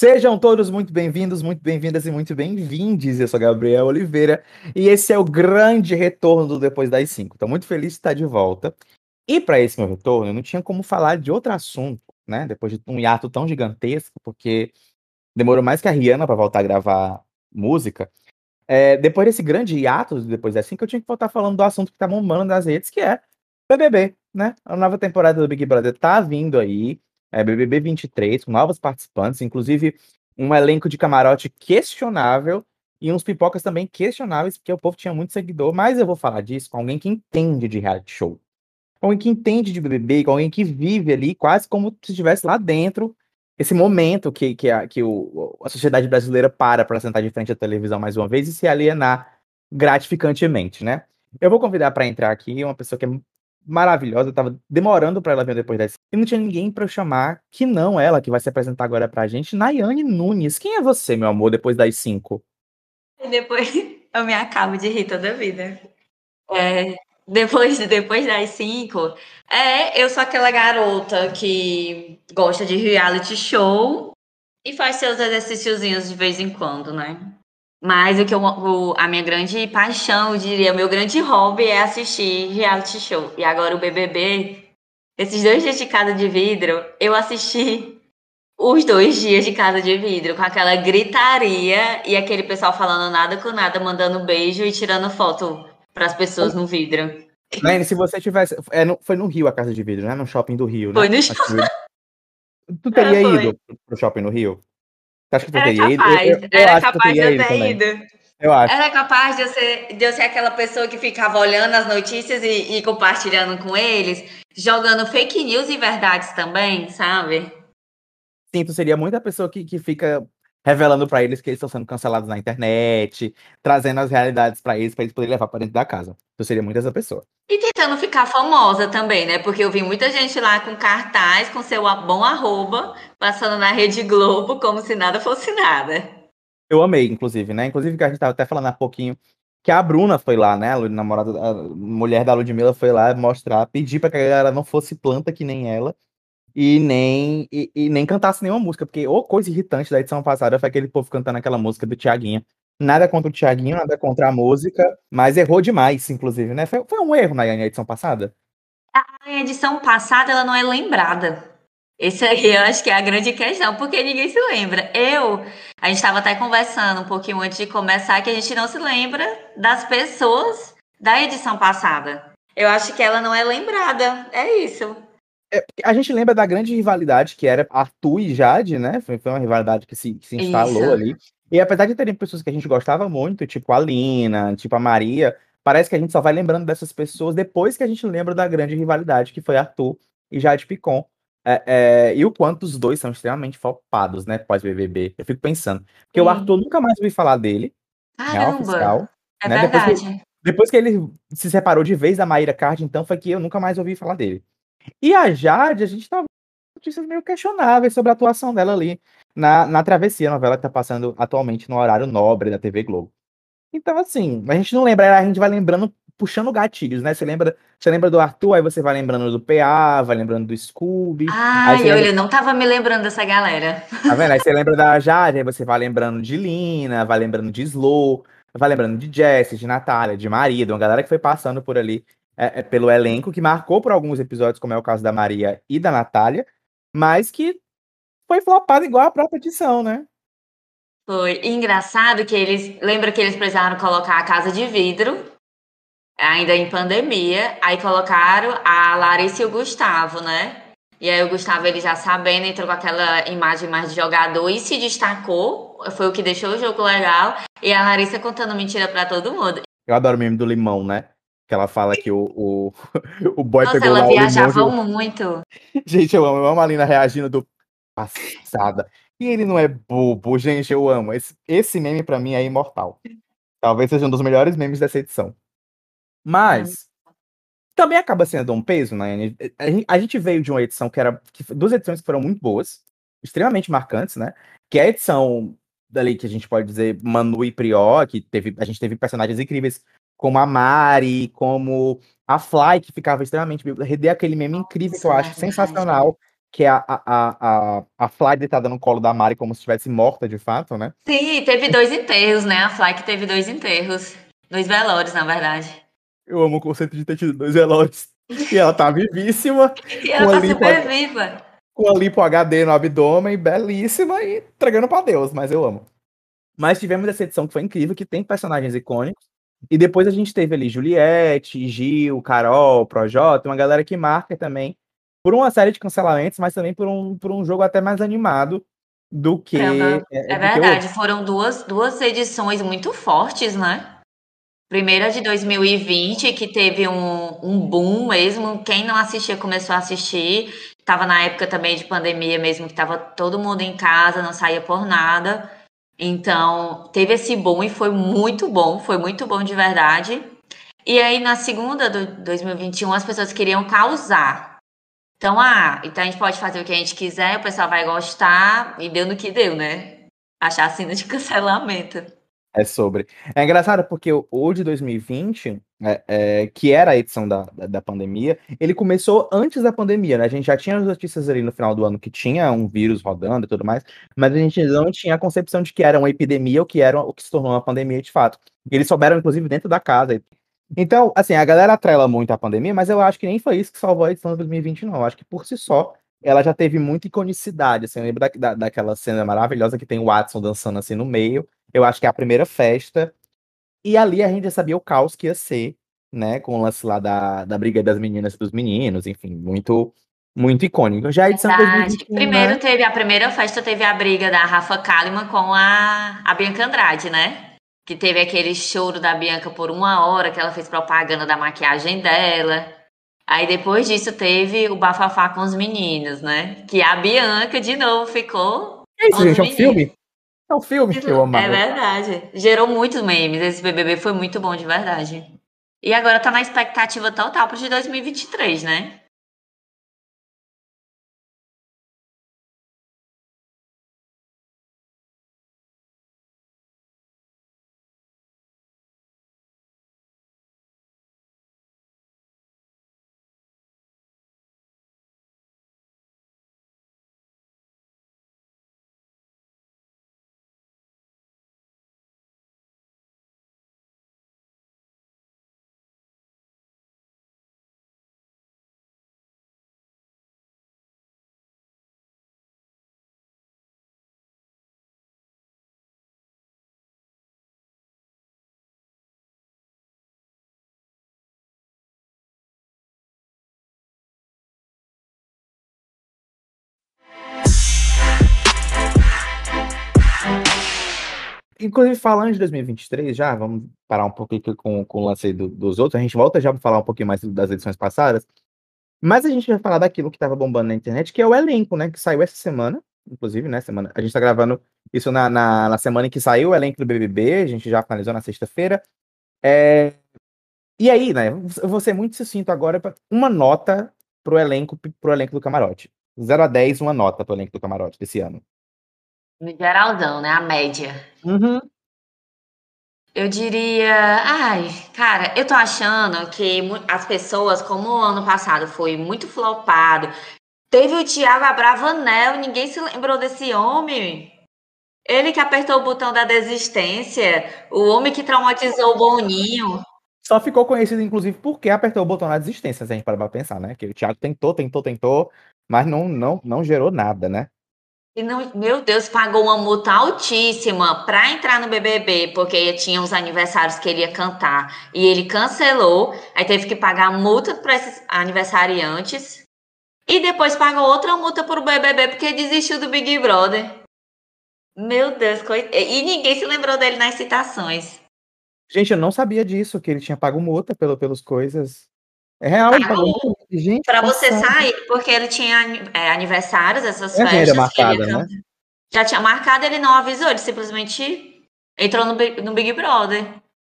Sejam todos muito bem-vindos, muito bem-vindas e muito bem-vindes. Eu sou Gabriel Oliveira e esse é o grande retorno do Depois das 5. Estou muito feliz de estar de volta. E para esse meu retorno, eu não tinha como falar de outro assunto, né? Depois de um hiato tão gigantesco, porque demorou mais que a Rihanna para voltar a gravar música. É, depois desse grande hiato, depois das 5, eu tinha que voltar falando do assunto que tá bombando nas redes, que é BBB, né? A nova temporada do Big Brother tá vindo aí é, BBB 23, com novos participantes, inclusive um elenco de camarote questionável e uns pipocas também questionáveis, porque o povo tinha muito seguidor, mas eu vou falar disso com alguém que entende de reality show. Com alguém que entende de BBB, com alguém que vive ali quase como se estivesse lá dentro, esse momento que, que, a, que o, a sociedade brasileira para para sentar de frente à televisão mais uma vez e se alienar gratificantemente, né? Eu vou convidar para entrar aqui uma pessoa que é maravilhosa, tava demorando para ela vir depois dessa. E não tinha ninguém para eu chamar que não ela, que vai se apresentar agora pra gente, Nayane Nunes. Quem é você, meu amor, depois das cinco? Depois eu me acabo de rir toda a vida. É, depois, depois das cinco, é, eu sou aquela garota que gosta de reality show e faz seus exercíciozinhos de vez em quando, né? Mas o que eu, o, a minha grande paixão, eu diria, meu grande hobby é assistir reality show. E agora o BBB, esses dois dias de casa de vidro, eu assisti os dois dias de casa de vidro, com aquela gritaria e aquele pessoal falando nada com nada, mandando beijo e tirando foto para as pessoas no vidro. Lene, se você tivesse. É, no, foi no Rio a casa de vidro, né? No shopping do Rio, né? Foi no shopping. Tu teria ido pro shopping no Rio? Acho que tu era teria capaz, eu era capaz de eu ter ido. Eu acho. Era capaz de eu, ser, de eu ser aquela pessoa que ficava olhando as notícias e, e compartilhando com eles, jogando fake news e verdades também, sabe? Sim, tu seria muita pessoa que, que fica revelando para eles que eles estão sendo cancelados na internet, trazendo as realidades para eles, para eles poderem levar para dentro da casa. Eu seria muito essa pessoa. E tentando ficar famosa também, né? Porque eu vi muita gente lá com cartaz, com seu bom arroba, passando na Rede Globo como se nada fosse nada. Eu amei, inclusive, né? Inclusive, que a gente tava até falando há pouquinho que a Bruna foi lá, né? A namorada, a mulher da Ludmilla foi lá mostrar, pedir para que a galera não fosse planta que nem ela e nem, e, e, nem cantasse nenhuma música, porque ou coisa irritante da edição passada foi aquele povo cantando aquela música do Tiaguinho. Nada contra o Tiaguinho, nada contra a música, mas errou demais, inclusive, né? Foi, foi um erro na edição passada. A edição passada ela não é lembrada. Esse aí eu acho que é a grande questão, porque ninguém se lembra. Eu, a gente estava até conversando um pouquinho antes de começar que a gente não se lembra das pessoas da edição passada. Eu acho que ela não é lembrada. É isso. É, a gente lembra da grande rivalidade que era Arthur e Jade, né? Foi, foi uma rivalidade que se, que se instalou Isso. ali. E apesar de terem pessoas que a gente gostava muito, tipo a Lina, tipo a Maria, parece que a gente só vai lembrando dessas pessoas depois que a gente lembra da grande rivalidade que foi Arthur e Jade Picon. É, é, e o quanto os dois são extremamente fopados, né, pós-BBB. Eu fico pensando. Porque Sim. o Arthur nunca mais ouvi falar dele. Caramba! Oficial, é né? verdade. Depois que, depois que, ele se separou de vez da Maíra Card, então foi que eu nunca mais ouvi falar dele. E a Jade, a gente tava notícias meio questionáveis sobre a atuação dela ali na, na Travessia, novela que tá passando atualmente no horário nobre da TV Globo. Então, assim, a gente não lembra, a gente vai lembrando, puxando gatilhos, né? Você lembra, você lembra do Arthur, aí você vai lembrando do PA, vai lembrando do Scooby. Ai, olha, lembra... não tava me lembrando dessa galera. Tá vendo? Aí você lembra da Jade, aí você vai lembrando de Lina, vai lembrando de Slow, vai lembrando de Jessie, de Natália, de Maria, de uma galera que foi passando por ali é, é, pelo elenco, que marcou por alguns episódios, como é o caso da Maria e da Natália, mas que foi flopado igual a própria edição, né? Foi engraçado que eles. Lembra que eles precisaram colocar a casa de vidro, ainda em pandemia, aí colocaram a Larissa e o Gustavo, né? E aí o Gustavo, ele já sabendo, entrou com aquela imagem mais de jogador e se destacou. Foi o que deixou o jogo legal. E a Larissa contando mentira para todo mundo. Eu adoro o meme do limão, né? Que ela fala que o, o, o boy Nossa, pegou ela lá viajava o muito. Gente, eu amo, eu amo a Lina reagindo do passada. E ele não é bobo, gente, eu amo. Esse, esse meme para mim é imortal. Talvez seja um dos melhores memes dessa edição. Mas também acaba sendo um peso, né? A gente veio de uma edição que era que, duas edições que foram muito boas, extremamente marcantes, né? Que é a edição dali que a gente pode dizer Manu e Prior, que teve a gente teve personagens incríveis como a Mari, como a Fly, que ficava extremamente. Redei aquele meme incrível que eu acho sensacional. que é a, a, a, a Fly deitada no colo da Mari como se estivesse morta de fato, né? Sim, teve dois enterros, né? A Fly que teve dois enterros. Dois velórios, na verdade. Eu amo o conceito de ter tido dois velórios. E ela tá vivíssima. e ela tá super viva. Com a lipo HD no abdômen, belíssima e entregando pra Deus, mas eu amo. Mas tivemos essa edição que foi incrível, que tem personagens icônicos. E depois a gente teve ali Juliette, Gil, Carol, Projota, uma galera que marca também por uma série de cancelamentos, mas também por um, por um jogo até mais animado do que. É, é, é verdade, foram duas, duas edições muito fortes, né? Primeira de 2020, que teve um, um boom mesmo. Quem não assistia começou a assistir. Tava na época também de pandemia mesmo, que tava todo mundo em casa, não saía por nada. Então, teve esse boom e foi muito bom, foi muito bom de verdade. E aí, na segunda de 2021, as pessoas queriam causar. Então, ah, então a gente pode fazer o que a gente quiser, o pessoal vai gostar, e deu no que deu, né? Achar assina de cancelamento. É sobre. É engraçado porque o de 2020, é, é, que era a edição da, da, da, pandemia, ele começou antes da pandemia, né? A gente já tinha as notícias ali no final do ano que tinha um vírus rodando e tudo mais, mas a gente não tinha a concepção de que era uma epidemia ou que era o que se tornou uma pandemia de fato. Eles souberam, inclusive, dentro da casa. Então, assim, a galera atrela muito à pandemia, mas eu acho que nem foi isso que salvou a edição de 2020, não. Eu acho que por si só ela já teve muita iconicidade. Assim, eu lembro da, da, daquela cena maravilhosa que tem o Watson dançando assim no meio. Eu acho que é a primeira festa. E ali a gente já sabia o caos que ia ser, né? Com o lance lá da, da briga das meninas e dos meninos, enfim, muito muito icônico. Já a edição Verdade. 2021, Primeiro né? teve a primeira festa, teve a briga da Rafa Kalimann com a, a Bianca Andrade, né? Que teve aquele choro da Bianca por uma hora, que ela fez propaganda da maquiagem dela. Aí depois disso teve o bafafá com os meninos, né? Que a Bianca de novo ficou. É isso, gente, é um filme? É um filme que eu amo. É verdade. Gerou muitos memes. Esse BBB foi muito bom, de verdade. E agora tá na expectativa total para de 2023, né? Inclusive, falando de 2023, já, vamos parar um pouquinho com, com o lance do, dos outros. A gente volta já para falar um pouquinho mais das edições passadas. Mas a gente vai falar daquilo que estava bombando na internet, que é o elenco, né? Que saiu essa semana, inclusive, né? Semana. A gente está gravando isso na, na, na, semana em que saiu o elenco do BBB. A gente já finalizou na sexta-feira. É... E aí, né? Eu vou ser muito sucinto agora. Pra... Uma nota pro elenco, elenco do camarote. 0 a 10, uma nota pro elenco do camarote desse ano. No geralzão, né? A média. Uhum. Eu diria. Ai, cara, eu tô achando que as pessoas, como o ano passado foi muito flopado, teve o Thiago Abravanel, ninguém se lembrou desse homem. Ele que apertou o botão da desistência, o homem que traumatizou o Boninho. Só ficou conhecido, inclusive, porque apertou o botão da desistência, se a gente parar pra pensar, né? Que o Thiago tentou, tentou, tentou, mas não, não, não gerou nada, né? E não, meu Deus, pagou uma multa altíssima para entrar no BBB, porque tinha os aniversários que ele ia cantar. E ele cancelou, aí teve que pagar multa para esses aniversariantes. E depois pagou outra multa para o BBB porque desistiu do Big Brother. Meu Deus, coit... e ninguém se lembrou dele nas citações. Gente, eu não sabia disso, que ele tinha pago multa pelo, pelos coisas. É real, pagou. Gente, para você sair, porque ele tinha é, aniversários, essas é festas. Marcada, né? Já tinha marcado, ele não avisou, ele simplesmente entrou no, no Big Brother.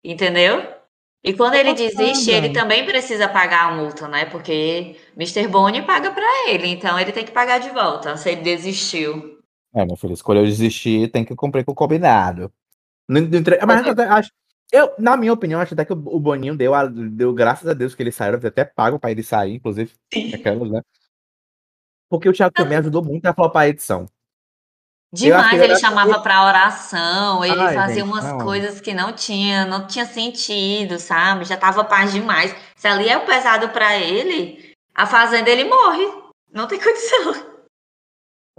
Entendeu? E quando ele desiste, ele também precisa pagar a multa, né? Porque Mr. Boni paga para ele, então ele tem que pagar de volta se ele desistiu. É, meu filho, escolheu desistir, tem que cumprir com o combinado. Não, não, mas acho, eu, na minha opinião, acho até que o Boninho deu, a, deu graças a Deus que ele saiu, até pago pra ele sair, inclusive. Aquelas, né? porque o Thiago também ajudou muito a flopar a edição. Demais, ele, ele chamava para oração, ele Ai, fazia gente, umas não. coisas que não tinha, não tinha sentido, sabe? Já tava paz demais. Se ali é o pesado para ele, a fazenda ele morre. Não tem condição.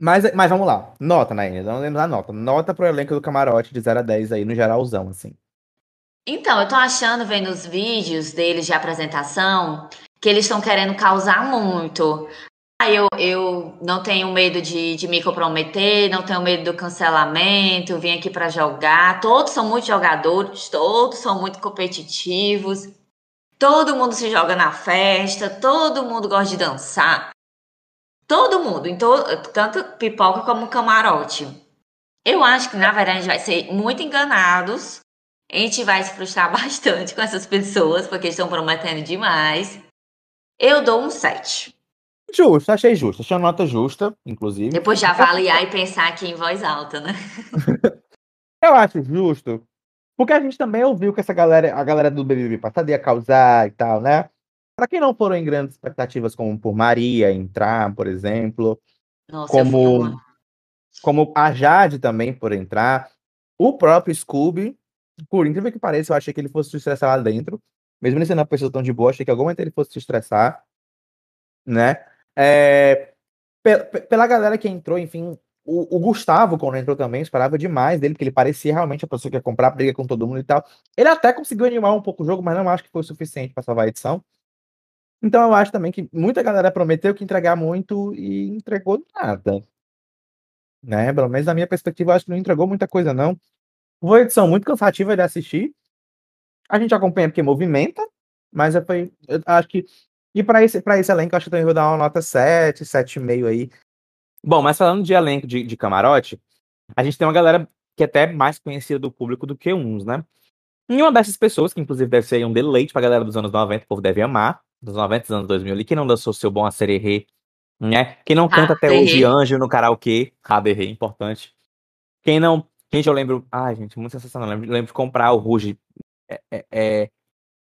Mas, mas vamos lá. Nota, Naine. Não lembro da nota. Nota pro elenco do camarote de 0 a 10 aí, no geralzão, assim. Então, eu tô achando, vendo os vídeos deles de apresentação, que eles estão querendo causar muito. Ah, eu, eu não tenho medo de, de me comprometer, não tenho medo do cancelamento, vim aqui para jogar. Todos são muito jogadores, todos são muito competitivos. Todo mundo se joga na festa, todo mundo gosta de dançar. Todo mundo, em to tanto pipoca como camarote. Eu acho que, na verdade, a gente vai ser muito enganados. A gente vai se frustrar bastante com essas pessoas, porque estão prometendo demais. Eu dou um 7. Justo, achei justo. Achei uma nota justa, inclusive. Depois de avaliar e pensar aqui em voz alta, né? Eu acho justo. Porque a gente também ouviu que essa galera, a galera do BBB passado ia causar e tal, né? Para quem não foram em grandes expectativas, como por Maria entrar, por exemplo. Nossa, como, como a Jade também por entrar. O próprio Scooby, por incrível que pareça, eu achei que ele fosse se estressar lá dentro. Mesmo ele sendo uma pessoa tão de boa, achei que algum momento ele fosse se estressar. Né? É, pela galera que entrou, enfim, o, o, Gustavo, quando entrou também, esperava demais dele, porque ele parecia realmente a pessoa que ia comprar briga com todo mundo e tal. Ele até conseguiu animar um pouco o jogo, mas não acho que foi o suficiente para salvar a edição. Então eu acho também que muita galera prometeu que entregar muito e entregou nada. Né? Pelo menos na minha perspectiva, eu acho que não entregou muita coisa, não. Foi uma edição muito cansativa de assistir. A gente acompanha porque movimenta, mas foi, eu acho que. E para esse, pra esse elenco, eu acho que eu também vou dar uma nota 7, 7,5 aí. Bom, mas falando de elenco de, de camarote, a gente tem uma galera que é até mais conhecida do público do que uns, né? E uma dessas pessoas, que inclusive deve ser um deleite pra galera dos anos 90, o povo deve amar, dos 90 anos 2000 ali, que não dançou seu bom acererê, né? Quem não canta até hoje anjo no karaokê, raderê, importante. Quem não. Gente, eu lembro. Ai, gente, muito sensacional. Eu lembro, lembro de comprar o Ruge é, é, é,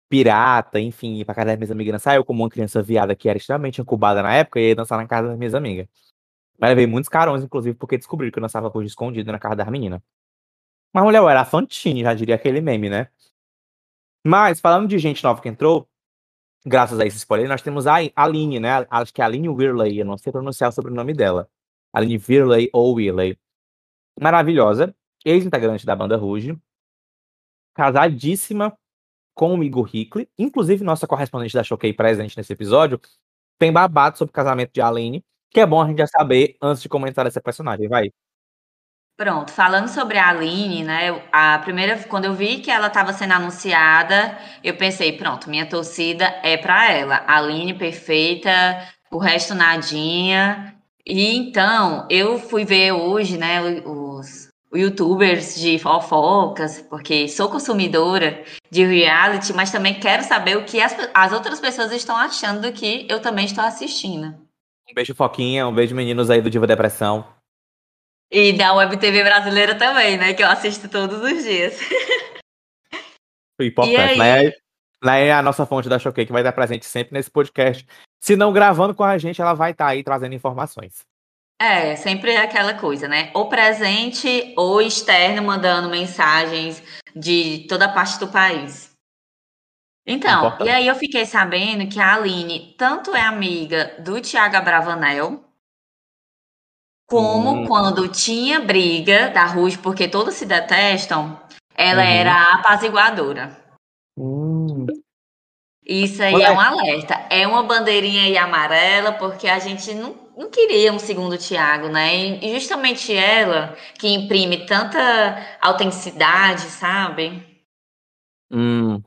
pirata, enfim, ir pra casa das minhas amigas dançar. Eu, como uma criança viada que era extremamente incubada na época, ia dançar na casa das minhas amigas. Mas levei muitos carões, inclusive, porque descobriram que eu dançava Ruge escondido na casa das meninas. Mas, mulher, eu era Fantine, já diria aquele meme, né? Mas, falando de gente nova que entrou, graças a esse spoiler, nós temos a Aline, né? Acho que é a Aline Whirley, eu não sei pronunciar o sobrenome dela. Aline Whirley ou Whirley. Maravilhosa, ex-integrante da banda Ruge, casadíssima com o Igor Hickley, inclusive nossa correspondente da Choquei presente nesse episódio, tem babado sobre o casamento de Aline, que é bom a gente já saber antes de comentar essa personagem, vai. Pronto, falando sobre a Aline, né? A primeira, quando eu vi que ela estava sendo anunciada, eu pensei, pronto, minha torcida é para ela. Aline perfeita, o resto nadinha. E então, eu fui ver hoje, né, os, youtubers de fofocas, porque sou consumidora de reality, mas também quero saber o que as, as outras pessoas estão achando do que eu também estou assistindo. Um beijo, Foquinha, um beijo, meninos aí do Diva Depressão. E da Web TV brasileira também, né? Que eu assisto todos os dias. Importante. Né? Lá é a nossa fonte da Choquei, que vai estar presente sempre nesse podcast. Se não gravando com a gente, ela vai estar aí trazendo informações. É, sempre é aquela coisa, né? Ou presente ou externo, mandando mensagens de toda parte do país. Então, Importante. e aí eu fiquei sabendo que a Aline tanto é amiga do Tiago Abravanel, como hum. quando tinha briga da Ruth, porque todos se detestam, ela uhum. era a apaziguadora. Hum. Isso aí Ué. é um alerta. É uma bandeirinha aí amarela, porque a gente não, não queria um segundo Tiago, né? E justamente ela que imprime tanta autenticidade, sabe? Hum.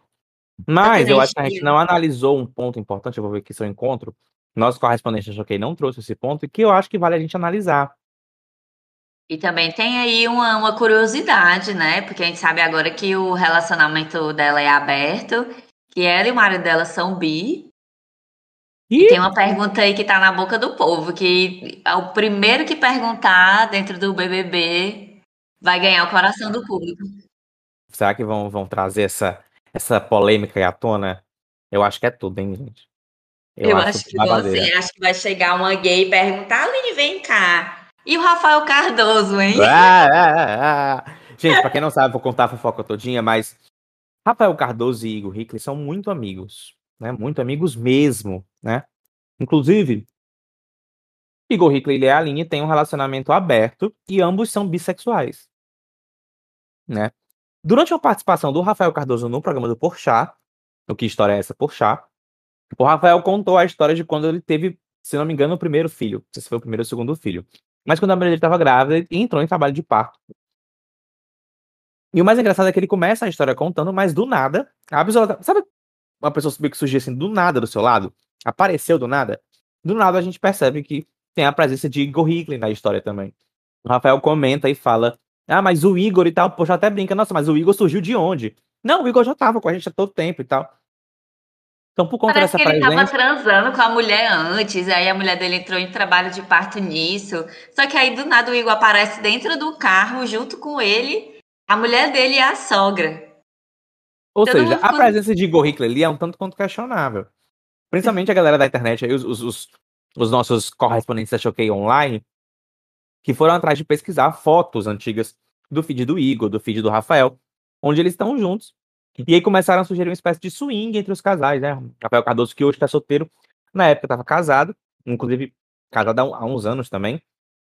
Mas eu acho que a gente não analisou um ponto importante, eu vou ver aqui seu encontro, nosso correspondente Choquei não trouxe esse ponto, e que eu acho que vale a gente analisar. E também tem aí uma, uma curiosidade, né? Porque a gente sabe agora que o relacionamento dela é aberto, que ela e o marido dela são bi. E tem uma pergunta aí que tá na boca do povo, que é o primeiro que perguntar dentro do BBB vai ganhar o coração do público. Será que vão, vão trazer essa, essa polêmica à tona? Eu acho que é tudo, hein, gente? Eu, eu acho, acho que você acha que vai chegar uma gay e perguntar, Aline, vem cá. E o Rafael Cardoso, hein? Ah, ah, ah, ah. Gente, pra quem não sabe, vou contar a fofoca todinha, mas Rafael Cardoso e Igor Hickley são muito amigos, né? Muito amigos mesmo, né? Inclusive, Igor Hickley e a Aline têm um relacionamento aberto e ambos são bissexuais, né? Durante a participação do Rafael Cardoso no programa do Porchat, o que história é essa Porchat, o Rafael contou a história de quando ele teve, se não me engano, o primeiro filho. Não sei se foi o primeiro ou o segundo filho. Mas quando a mulher dele estava grávida, ele entrou em trabalho de parto. E o mais engraçado é que ele começa a história contando, mas do nada, absolutamente. Sabe uma pessoa que surgiu assim do nada do seu lado? Apareceu do nada? Do nada a gente percebe que tem a presença de Igor Hickley na história também. O Rafael comenta e fala: Ah, mas o Igor e tal, poxa, até brinca, nossa, mas o Igor surgiu de onde? Não, o Igor já tava com a gente há todo tempo e tal. Então, por conta Parece dessa que ele presença... tava transando com a mulher antes, aí a mulher dele entrou em trabalho de parto nisso. Só que aí do nada o Igor aparece dentro do carro junto com ele, a mulher dele é a sogra. Ou Todo seja, a presença de Igor Hickley ali é um tanto quanto questionável. Principalmente a galera da internet aí, os, os, os nossos correspondentes da Choquei Online, que foram atrás de pesquisar fotos antigas do feed do Igor, do feed do Rafael, onde eles estão juntos e aí começaram a sugerir uma espécie de swing entre os casais, né? Rafael Cardoso, que hoje está solteiro, na época estava casado, inclusive casado há, uns anos também.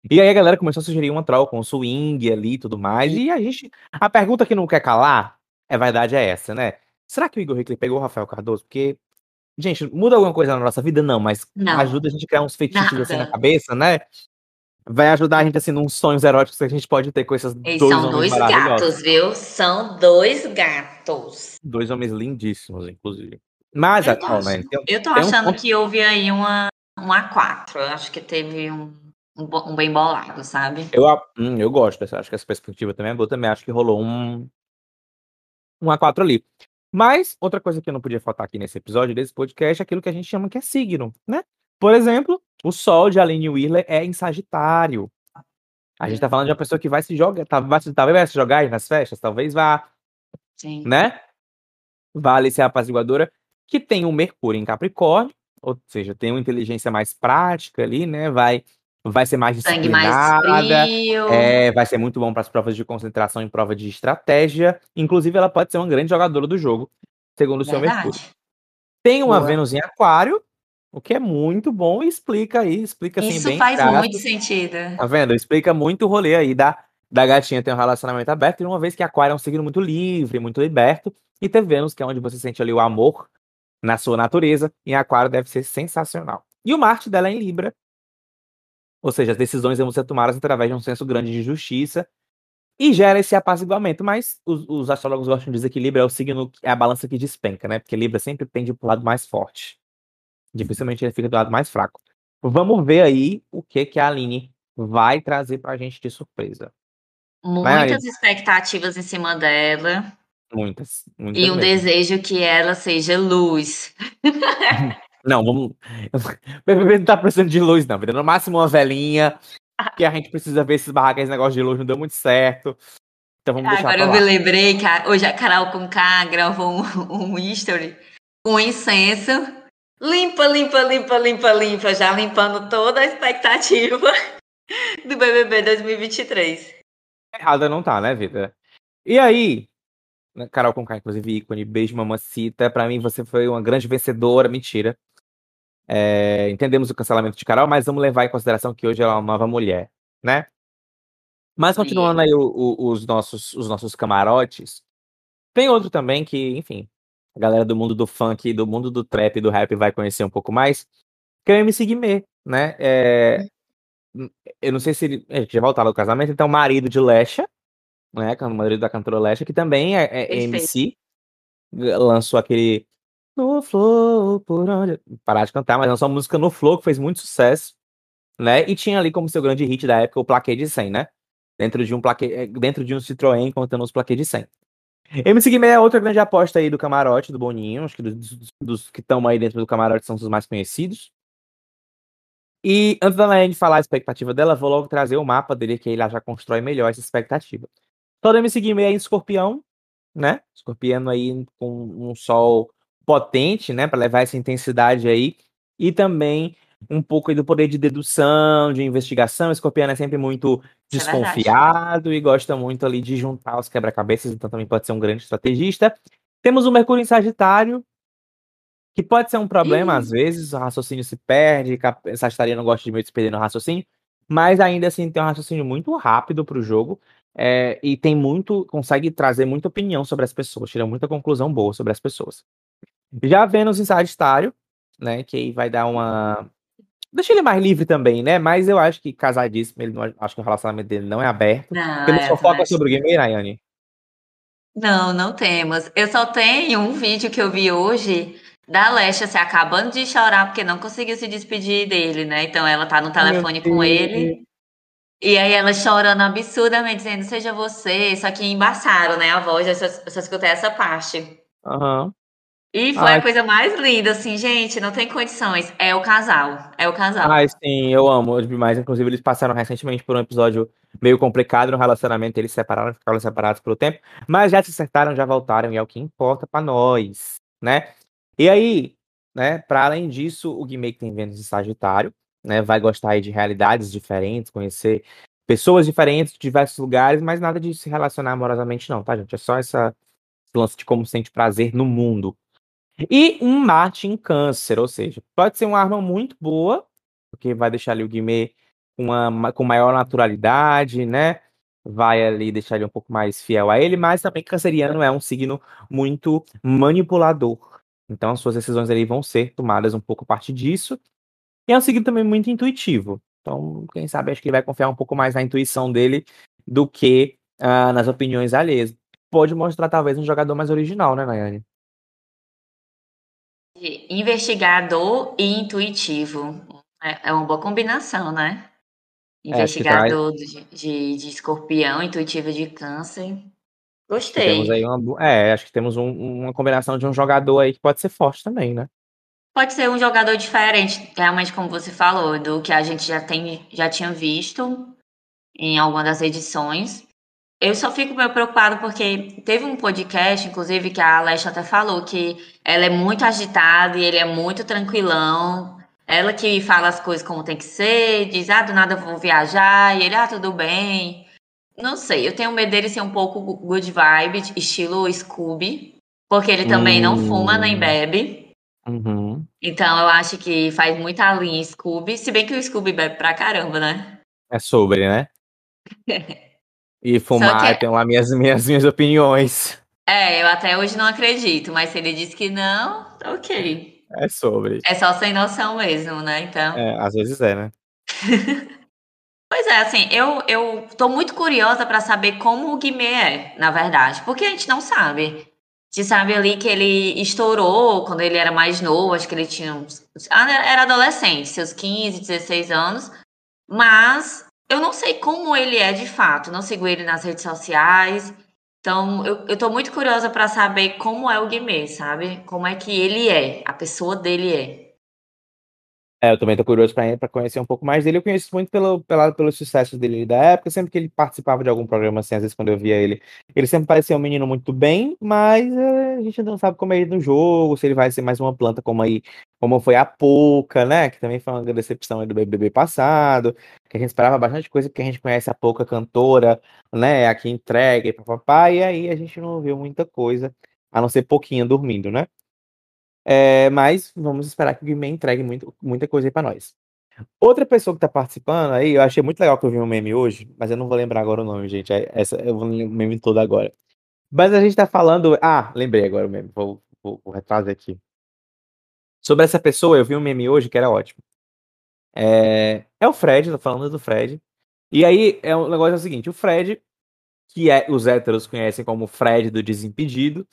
E aí a galera começou a sugerir uma troca, um swing ali e tudo mais. E a gente. A pergunta que não quer calar, é verdade, é essa, né? Será que o Igor Hickley pegou o Rafael Cardoso? Porque, gente, muda alguma coisa na nossa vida? Não, mas não, ajuda a gente a criar uns fetiches assim na cabeça, né? vai ajudar a gente assim nos sonhos eróticos que a gente pode ter com esses Eles dois são dois gatos, viu? São dois gatos. Dois homens lindíssimos, inclusive. Mas eu atualmente. Tô, eu tô achando um... que houve aí uma, um A4. Eu acho que teve um, um, um bem bolado, sabe? Eu, hum, eu gosto dessa, acho que essa perspectiva também é boa. Também acho que rolou um, um A4 ali. Mas, outra coisa que eu não podia faltar aqui nesse episódio desse podcast é aquilo que a gente chama que é signo, né? Por exemplo, o Sol de Aline Wheeler é em Sagitário. A gente tá falando de uma pessoa que vai se jogar, tá, vai, talvez vai se jogar aí nas festas, talvez vá. Sim. Né? Vale ser apaziguadora, que tem um Mercúrio em Capricórnio, ou seja, tem uma inteligência mais prática ali, né? Vai vai ser mais disciplinada, mais é, vai ser muito bom para as provas de concentração e prova de estratégia. Inclusive, ela pode ser uma grande jogadora do jogo, segundo o seu Mercúrio. Tem uma Boa. Vênus em Aquário, o que é muito bom e explica aí, explica assim Isso bem faz muito sentido. Tá vendo? Explica muito o rolê aí da, da gatinha ter um relacionamento aberto, e uma vez que Aquário é um signo muito livre, muito liberto, e ter Vênus, que é onde você sente ali o amor na sua natureza, em Aquário deve ser sensacional. E o Marte dela é em Libra, ou seja, as decisões vão ser tomadas através de um senso grande de justiça, e gera esse apaziguamento, mas os, os astrólogos gostam de dizer que Libra é o signo, é a balança que despenca, né? Porque Libra sempre pende para o lado mais forte. Dificilmente ele fica do lado mais fraco. Vamos ver aí o que, que a Aline vai trazer pra gente de surpresa. Muitas expectativas em cima dela. Muitas. muitas e um mesmo. desejo que ela seja luz. Não, vamos. O BBB não tá precisando de luz, não. No máximo uma velhinha. Que a gente precisa ver esses barracos, esse negócio de luz não deu muito certo. Então vamos deixar Agora eu me lembrei que hoje a Carol com K gravou um, um history com incenso Limpa, limpa, limpa, limpa, limpa, já limpando toda a expectativa do BBB 2023. Errada não tá, né, Vida? E aí, Carol Conká, inclusive, ícone, beijo, mamacita. Pra mim, você foi uma grande vencedora. Mentira. É, entendemos o cancelamento de Carol, mas vamos levar em consideração que hoje ela é uma nova mulher, né? Mas continuando aí o, o, os, nossos, os nossos camarotes, tem outro também que, enfim, a galera do mundo do funk, do mundo do trap, do rap vai conhecer um pouco mais, que é o MC Guimê, né? É, eu não sei se ele. A gente já voltaram do casamento, então, marido de Lesha, né? O marido da cantora Lesha, que também é, é MC, lançou aquele. No Flow, por onde. Parar de cantar, mas lançou uma música no Flow que fez muito sucesso, né? E tinha ali como seu grande hit da época o Plaquê de 100, né? Dentro de um plaquê, dentro de um Citroën contando os plaquês de 100. MC Guimê é outra grande aposta aí do camarote, do Boninho. Acho que dos, dos, que estão aí dentro do camarote são os mais conhecidos. E antes da Naine falar a expectativa dela, vou logo trazer o mapa dele, que ele já constrói melhor essa expectativa. Todo MC Guimê é em escorpião, né? Escorpiano aí com um sol potente, né? Para levar essa intensidade aí. e também um pouco do poder de dedução, de investigação. O escorpião é sempre muito é desconfiado é e gosta muito ali de juntar os quebra-cabeças, então também pode ser um grande estrategista. Temos o Mercúrio em Sagitário, que pode ser um problema Ih. às vezes, o raciocínio se perde, Sagitário não gosta de meio se perder no raciocínio, mas ainda assim tem um raciocínio muito rápido para o jogo. É, e tem muito, consegue trazer muita opinião sobre as pessoas, tira muita conclusão boa sobre as pessoas. Já Vênus em Sagitário, né, que aí vai dar uma Deixa ele mais livre também, né? Mas eu acho que casadíssimo, ele não, acho que o relacionamento dele não é aberto. Não, Temos fofoca sobre o game, Rayane? Não, não temos. Eu só tenho um vídeo que eu vi hoje da Lesha se acabando de chorar porque não conseguiu se despedir dele, né? Então ela tá no telefone com ele. E aí ela chorando absurdamente, dizendo, seja você, só que embaçaram, né? A voz, eu só, eu só escutei essa parte. Aham. Uhum. E foi Ai. a coisa mais linda, assim, gente, não tem condições. É o casal, é o casal. Ai, sim, eu amo demais. Inclusive, eles passaram recentemente por um episódio meio complicado no relacionamento, eles se separaram, ficaram separados pelo tempo, mas já se acertaram, já voltaram, e é o que importa para nós, né? E aí, né, para além disso, o Guimê que tem Vênus de Sagitário, né, vai gostar de realidades diferentes, conhecer pessoas diferentes de diversos lugares, mas nada de se relacionar amorosamente não, tá, gente? É só essa lance de como sente prazer no mundo, e um Marte em câncer, ou seja, pode ser uma arma muito boa, porque vai deixar ali o Guimê com, uma, com maior naturalidade, né? Vai ali deixar ele um pouco mais fiel a ele, mas também canceriano é um signo muito manipulador. Então as suas decisões ali vão ser tomadas um pouco a partir disso. E é um signo também muito intuitivo. Então, quem sabe, acho que ele vai confiar um pouco mais na intuição dele do que uh, nas opiniões alheias. Pode mostrar, talvez, um jogador mais original, né, Nayane? Investigador e intuitivo. É, é uma boa combinação, né? É, Investigador é, de, de, de, escorpião, intuitivo de câncer. Gostei. Temos aí uma, é, acho que temos um, uma combinação de um jogador aí que pode ser forte também, né? Pode ser um jogador diferente, realmente como você falou, do que a gente já, tem, já tinha visto em alguma das edições. Eu só fico meio preocupado porque teve um podcast, inclusive, que a Alessia até falou que ela é muito agitada e ele é muito tranquilão. Ela que fala as coisas como tem que ser, diz, ah, do nada eu vou viajar, e ele, ah, tudo bem. Não sei, eu tenho medo dele ser um pouco good vibe, estilo Scooby, porque ele também não fuma nem hum. bebe. Uhum. Então eu acho que faz muita linha Scooby, se bem que o Scooby bebe pra caramba, né? É sobre, né? E fumar, que... tenho lá minhas, minhas, minhas opiniões. É, eu até hoje não acredito, mas se ele disse que não, tá ok. É sobre. É só sem noção mesmo, né? Então. É, às vezes é, né? pois é, assim, eu, eu tô muito curiosa para saber como o Guimê é, na verdade, porque a gente não sabe. A gente sabe ali que ele estourou quando ele era mais novo, acho que ele tinha. Ah, era adolescente, seus 15, 16 anos. Mas eu não sei como ele é de fato, não sigo ele nas redes sociais. Então, eu, eu tô muito curiosa para saber como é o Guimê, sabe? Como é que ele é, a pessoa dele é. É, eu também tô curioso para conhecer um pouco mais dele. Eu conheço muito pelo, pela, pelo sucesso dele da época, sempre que ele participava de algum programa, assim, às vezes quando eu via ele, ele sempre parecia um menino muito bem, mas é, a gente não sabe como é ele no jogo, se ele vai ser mais uma planta como aí, como foi a Pouca, né? Que também foi uma decepção do BBB passado, que a gente esperava bastante coisa, porque a gente conhece a Pouca cantora, né? Aqui entrega e papapá, e aí a gente não viu muita coisa, a não ser pouquinho dormindo, né? É, mas vamos esperar que o Guimê entregue muito, muita coisa aí pra nós. Outra pessoa que tá participando aí, eu achei muito legal que eu vi um meme hoje, mas eu não vou lembrar agora o nome, gente. É, essa, eu vou lembrar o meme todo agora. Mas a gente tá falando. Ah, lembrei agora o meme. Vou, vou, vou aqui. Sobre essa pessoa, eu vi um meme hoje que era ótimo. É, é o Fred, tô falando do Fred. E aí, é o negócio é o seguinte: o Fred, que é, os héteros conhecem como Fred do Desimpedido,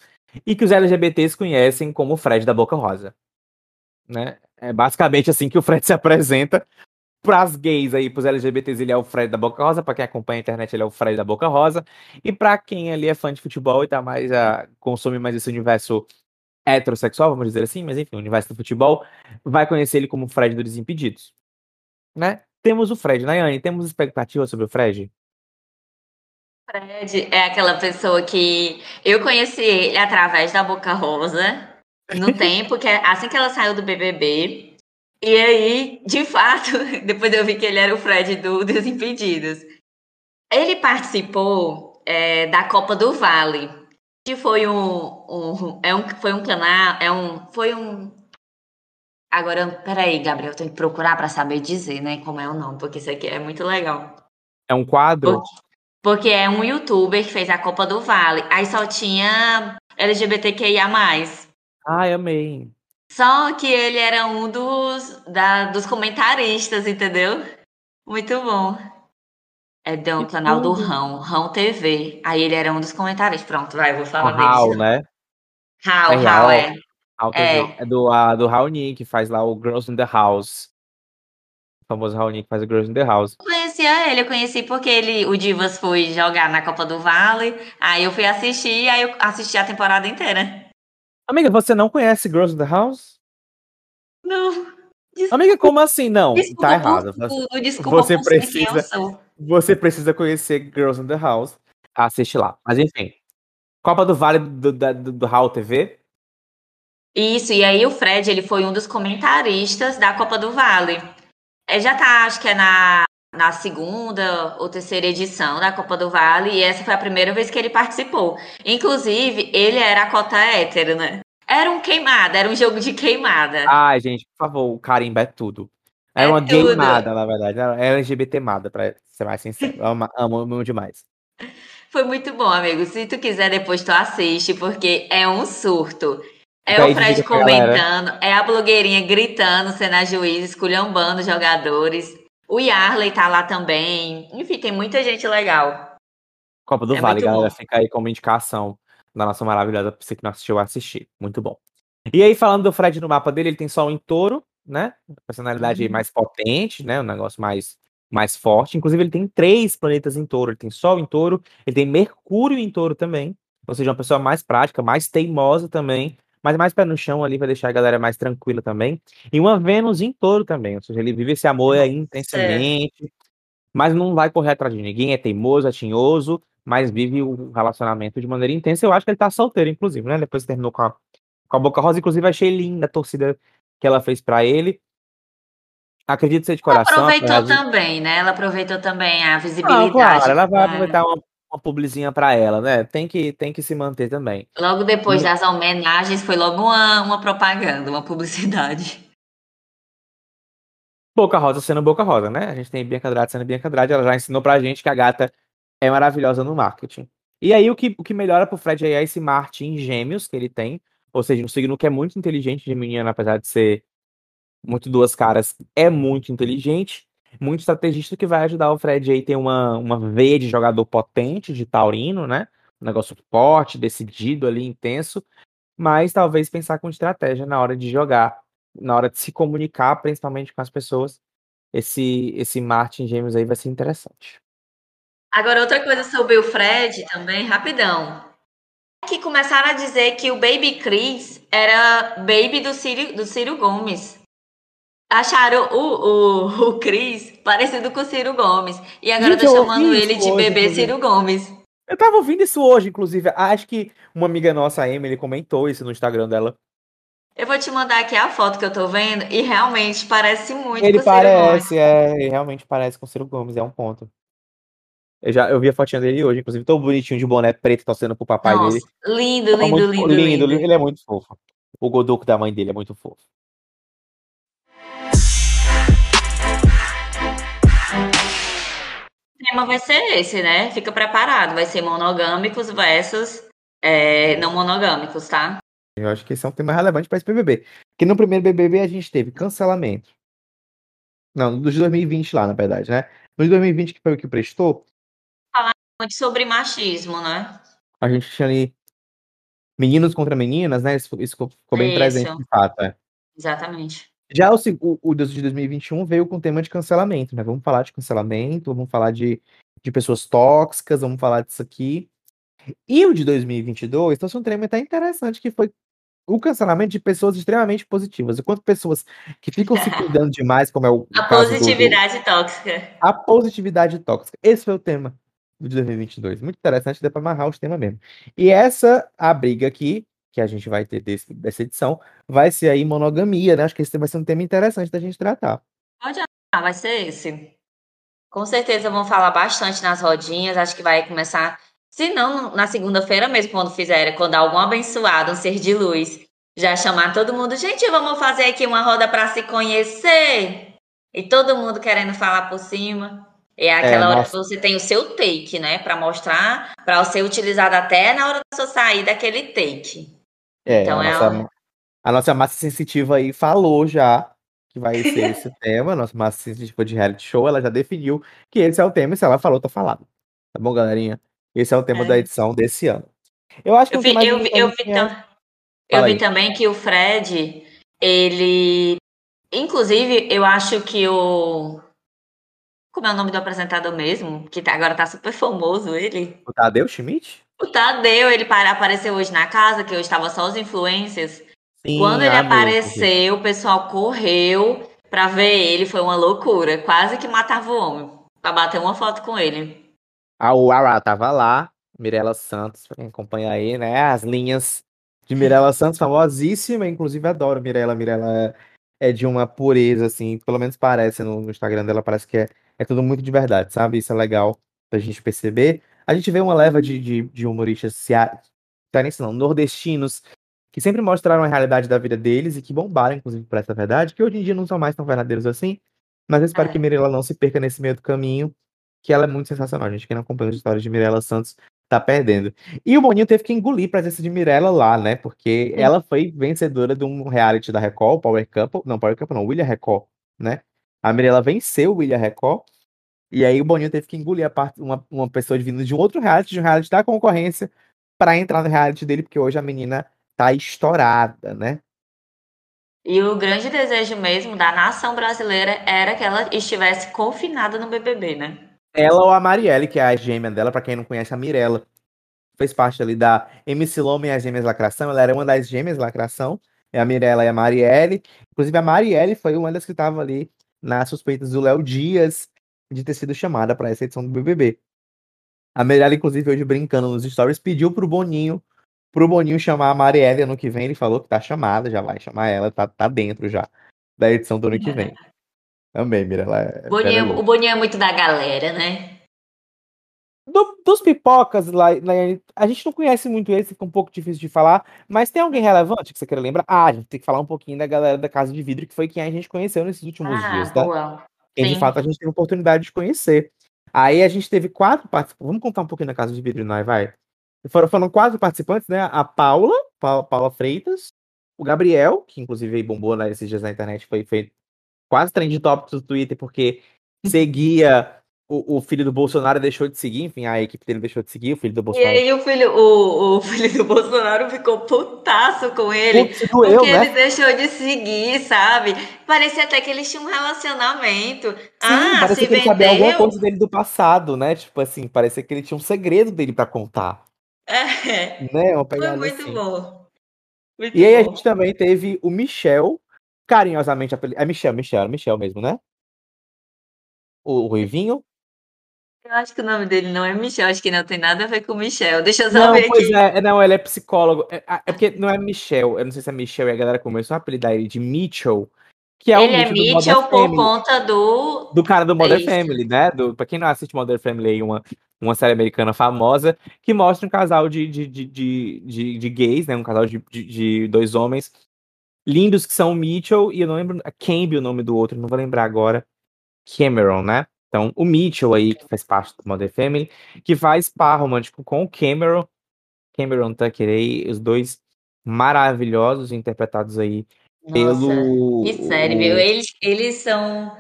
e que os LGBTs conhecem como Fred da Boca Rosa. Né? É basicamente assim que o Fred se apresenta para as gays aí, para os LGBTs, ele é o Fred da Boca Rosa, para quem acompanha a internet, ele é o Fred da Boca Rosa, e para quem ali é fã de futebol e tá mais a consome mais esse universo heterossexual, vamos dizer assim, mas enfim, o universo do futebol, vai conhecer ele como Fred do Desimpedidos. Né? Temos o Fred, Nayane, temos expectativa sobre o Fred? Fred é aquela pessoa que eu conheci ele através da Boca Rosa, no tempo que assim que ela saiu do BBB. E aí, de fato, depois eu vi que ele era o Fred do Desimpedidos. Ele participou é, da Copa do Vale, que foi um, um, é um, foi um canal, é um, foi um. Agora, peraí, Gabriel, tem que procurar para saber dizer, né, como é o nome, porque isso aqui é muito legal. É um quadro? Porque, porque é um youtuber que fez a Copa do Vale, aí só tinha LGBTQIA+. Ai, amei. Só que ele era um dos, da, dos comentaristas, entendeu? Muito bom. É do canal do Rão, Rão TV. Aí ele era um dos comentários. Pronto, vai, vou falar o Raul, dele. né? Raul, é Raul, é. Raul é. é do, uh, do Raoni, que faz lá o Girls in the House. O famoso Raoni que faz o Girls in the House. Eu conhecia ele, eu conheci porque ele, o Divas foi jogar na Copa do Vale. Aí eu fui assistir, aí eu assisti a temporada inteira. Amiga, você não conhece Girls in the House? Não. Desculpa. Amiga, como assim? Não, desculpa tá errado. Tudo, desculpa você precisa, você precisa conhecer Girls in the House. Assiste lá. Mas enfim. Copa do Vale do, do, do Hall TV. Isso, e aí o Fred, ele foi um dos comentaristas da Copa do Vale. É, já tá, acho que é na, na segunda ou terceira edição da Copa do Vale, e essa foi a primeira vez que ele participou. Inclusive, ele era a cota hétero, né? Era um queimada, era um jogo de queimada. Ai, gente, por favor, o carimba é tudo. Era é uma tudo. na verdade. Era LGBTmada, pra ser mais sincero. amo, amo, amo demais. Foi muito bom, amigo. Se tu quiser, depois tu assiste, porque é um surto. É o Fred comentando, é a blogueirinha gritando, sendo a juiz, esculhambando jogadores. O Yarley tá lá também. Enfim, tem muita gente legal. Copa do é Vale, galera. Bom. Fica aí como indicação da nossa maravilhosa pra você que não assistiu assistir. Muito bom. E aí, falando do Fred no mapa dele, ele tem Sol em touro, né? Personalidade uhum. mais potente, né? Um negócio mais, mais forte. Inclusive, ele tem três planetas em touro. Ele tem Sol em touro, ele tem Mercúrio em touro também. Ou seja, uma pessoa mais prática, mais teimosa também. Mas mais pé no chão ali, vai deixar a galera mais tranquila também. E uma Vênus em touro também. Ou seja, ele vive esse amor aí intensamente. Mas não vai correr atrás de ninguém, é teimoso, é tinhoso, mas vive o relacionamento de maneira intensa. Eu acho que ele tá solteiro, inclusive, né? Depois terminou com a, com a Boca Rosa. Inclusive, achei linda a torcida que ela fez para ele. Acredito ser de coração. Ela aproveitou também, né? Ela aproveitou também a visibilidade. Claro, ela vai aproveitar uma, uma publizinha para ela, né? Tem que, tem que se manter também. Logo depois das homenagens, foi logo uma, uma propaganda, uma publicidade. Boca Rosa sendo Boca Rosa, né? A gente tem Bianca Andrade sendo Bianca Andrade, ela já ensinou pra gente que a gata é maravilhosa no marketing. E aí o que, o que melhora pro Fred é esse Marte em gêmeos que ele tem, ou seja, um signo que é muito inteligente de menina, apesar de ser muito duas caras, é muito inteligente, muito estrategista que vai ajudar o Fred aí ter uma, uma veia de jogador potente, de taurino, né? Um negócio forte, decidido ali, intenso, mas talvez pensar com estratégia na hora de jogar, na hora de se comunicar, principalmente com as pessoas. Esse, esse Marte em gêmeos aí vai ser interessante. Agora, outra coisa sobre o Fred também, rapidão. Que começaram a dizer que o Baby Chris era baby do Ciro, do Ciro Gomes. Acharam o, o, o Chris parecido com o Ciro Gomes. E agora Gente, tô chamando ele de hoje, bebê. Ciro Gomes. Eu tava ouvindo isso hoje, inclusive. Acho que uma amiga nossa, a Emily, comentou isso no Instagram dela. Eu vou te mandar aqui a foto que eu tô vendo e realmente parece muito ele com o Ciro parece, Gomes. É, ele realmente parece com o Ciro Gomes, é um ponto. Eu, já, eu vi a fotinha dele hoje, inclusive, tão bonitinho de boné preto, torcendo pro papai Nossa, dele. Lindo, lindo, muito, lindo, lindo, lindo. Ele é muito fofo. O Godoco da mãe dele é muito fofo. Tema vai ser esse, né? Fica preparado. Vai ser monogâmicos versus é, não monogâmicos, tá? Eu acho que esse é um tema relevante para esse BBB. Porque no primeiro BBB a gente teve cancelamento. Não, dos 2020 lá, na verdade, né? No de 2020, que foi o que prestou, muito sobre machismo, né? A gente tinha ali meninos contra meninas, né? Isso, isso ficou bem Isso. presente de fato. É. Exatamente. Já o, o, o de 2021 veio com o tema de cancelamento, né? Vamos falar de cancelamento, vamos falar de, de pessoas tóxicas, vamos falar disso aqui. E o de 2022 trouxe um tema até interessante, que foi o cancelamento de pessoas extremamente positivas. Enquanto pessoas que ficam se cuidando demais, como é o. A positividade do... tóxica. A positividade tóxica. Esse foi o tema de 2022. Muito interessante, dá para amarrar os temas mesmo. E essa, a briga aqui, que a gente vai ter desse, dessa edição vai ser aí monogamia, né? Acho que esse vai ser um tema interessante da gente tratar. Pode ah, vai ser esse. Com certeza vão falar bastante nas rodinhas, acho que vai começar, se não na segunda-feira mesmo, quando fizer, quando algum abençoado, um ser de luz, já chamar todo mundo, gente, vamos fazer aqui uma roda para se conhecer. E todo mundo querendo falar por cima. É, é aquela é, hora nossa. que você tem o seu take, né? Para mostrar, para ser utilizado até na hora da sua sair daquele take. É, então, a, é nossa, a nossa massa sensitiva aí falou já que vai ser esse tema, nossa massa sensitiva de reality show, ela já definiu que esse é o tema, e se ela falou, tá falado. Tá bom, galerinha? Esse é o tema é. da edição desse ano. Eu acho que eu vi, eu, vi, eu, vi, tam... eu vi também que o Fred, ele. Inclusive, eu acho que o. Como é o nome do apresentador mesmo? Que tá, agora tá super famoso ele. O Tadeu Schmidt? O Tadeu, ele apareceu hoje na casa, que hoje estava só os influencers. Sim, Quando ele apareceu, o pessoal correu pra ver ele, foi uma loucura. Quase que matava o homem. Pra bater uma foto com ele. A Uara tava lá, Mirella Santos, pra quem acompanha aí, né? As linhas de Mirella Santos, famosíssima, inclusive adoro Mirella. Mirella é, é de uma pureza, assim, pelo menos parece no, no Instagram dela, parece que é, é tudo muito de verdade, sabe? Isso é legal pra gente perceber. A gente vê uma leva de, de, de humoristas cearenses, não, nordestinos, que sempre mostraram a realidade da vida deles e que bombaram, inclusive, por essa verdade, que hoje em dia não são mais tão verdadeiros assim. Mas eu espero é. que Mirella não se perca nesse meio do caminho, que ela é muito sensacional. gente, quem não acompanha as histórias de Mirella Santos tá perdendo. E o Boninho teve que engolir a presença de Mirella lá, né? Porque ela foi vencedora de um reality da Record, Power Couple. Não, Power Couple não, William Record, né? A Mirella venceu o William Record. E aí o Boninho teve que engolir a parte, uma, uma pessoa vindo de um outro reality, de um reality da concorrência, para entrar no reality dele, porque hoje a menina tá estourada, né? E o grande desejo mesmo da nação brasileira era que ela estivesse confinada no BBB, né? Ela ou a Marielle, que é a gêmea dela, para quem não conhece, a Mirella. Fez parte ali da MC Loma e as Gêmeas Lacração. Ela era uma das Gêmeas Lacração. É a Mirella e a Marielle. Inclusive, a Marielle foi uma das que estava ali nas suspeitas do Léo Dias de ter sido chamada para essa edição do BBB. A Mirella, inclusive, hoje brincando nos stories, pediu pro Boninho pro Boninho chamar a Marielle ano que vem. Ele falou que tá chamada, já vai chamar ela, tá, tá dentro já da edição do ano que vem. Também, Mira. Ela é, Boninho, o Boninho é muito da galera, né? Do, dos pipocas lá, a gente não conhece muito esse, fica um pouco difícil de falar, mas tem alguém relevante que você quer lembrar? Ah, a gente tem que falar um pouquinho da galera da Casa de Vidro, que foi quem a gente conheceu nesses últimos ah, dias, tá? Quem de fato a gente teve oportunidade de conhecer. Aí a gente teve quatro participantes. Vamos contar um pouquinho da Casa de Vidro, não vai? Foram, foram quatro participantes, né? A Paula, Paula, Paula Freitas, o Gabriel, que inclusive bombou né, esses dias na internet, foi feito quase trend top do Twitter, porque seguia o, o, filho do Bolsonaro deixou de seguir, enfim, a equipe dele deixou de seguir, o filho do Bolsonaro. E aí o filho, o, o filho do Bolsonaro ficou putaço com ele, Putz, doeu, porque né? ele deixou de seguir, sabe? Parecia até que eles tinham um relacionamento. Sim, ah, parecia que ele sabia alguma coisa dele do passado, né? Tipo assim, parecia que ele tinha um segredo dele para contar. É. Né? Foi muito assim. bom. Muito e aí bom. a gente também teve o Michel, carinhosamente apelidado. É Michel, Michel, Michel mesmo, né? O, o Ruivinho. Eu acho que o nome dele não é Michel, acho que não tem nada a ver com Michel. Deixa eu só não, ver pois aqui. É, não, ele é psicólogo. É, é, porque não é Michel, eu não sei se é Michel e a galera começou a apelidar ele de Mitchell, que é ele é Mitchell por Family, conta do. Do cara do Modern Family, né? Do, pra quem não assiste Modern Family aí, uma, uma série americana famosa, que mostra um casal de, de, de, de, de gays, né? Um casal de, de, de, dois homens lindos que são o Mitchell, e eu não lembro. A Campbell, o nome do outro, não vou lembrar agora. Cameron, né? Então, o Mitchell aí, que faz parte do Modern Family, que faz par romântico com o Cameron. Cameron Tucker aí, os dois maravilhosos, interpretados aí nossa, pelo. Que série, viu? Eles, eles são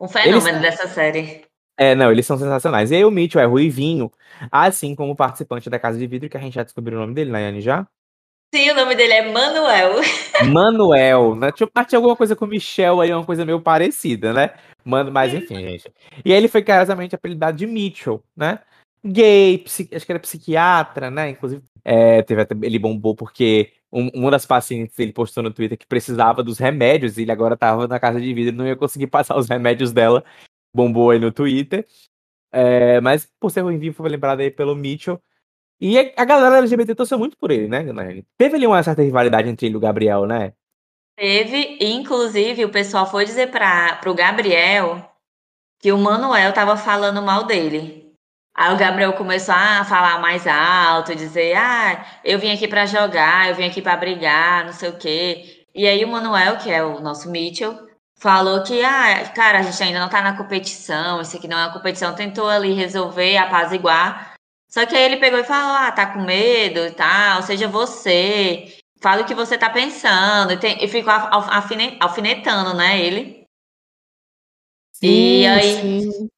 um fenômeno eles... dessa série. É, não, eles são sensacionais. E aí o Mitchell é ruivinho, assim como o participante da Casa de Vidro, que a gente já descobriu o nome dele, Nayane, já? Sim, o nome dele é Manuel. Manuel, né? Tinha, tinha alguma coisa com Michel aí, uma coisa meio parecida, né? Mano, mas enfim, gente. E aí ele foi carinhosamente apelidado de Mitchell, né? Gay, psi, acho que era psiquiatra, né? Inclusive, é, teve até, ele bombou porque um, uma das pacientes ele postou no Twitter que precisava dos remédios e ele agora tava na casa de vidro e não ia conseguir passar os remédios dela. Bombou aí no Twitter. É, mas por ser ruim foi lembrado aí pelo Mitchell. E a galera LGBT torceu muito por ele, né? Teve ali uma certa rivalidade entre ele e o Gabriel, né? Teve, inclusive, o pessoal foi dizer para o Gabriel que o Manuel tava falando mal dele. Aí o Gabriel começou a falar mais alto, dizer: "Ah, eu vim aqui para jogar, eu vim aqui para brigar, não sei o quê". E aí o Manuel, que é o nosso Mitchell, falou que, ah, cara, a gente ainda não tá na competição, isso aqui não é uma competição, tentou ali resolver, apaziguar. Só que aí ele pegou e falou: "Ah, tá com medo e tal, seja você, fala o que você tá pensando". E, tem, e ficou alfinetando, né, ele. Sim, e aí sim.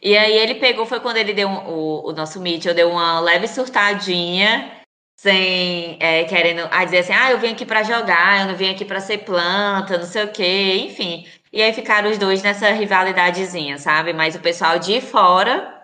E aí ele pegou, foi quando ele deu um, o, o nosso Mitchell deu uma leve surtadinha, sem é, querendo a dizer assim, ah, eu vim aqui para jogar, eu não vim aqui para ser planta, não sei o quê, enfim. E aí ficaram os dois nessa rivalidadezinha, sabe? Mas o pessoal de fora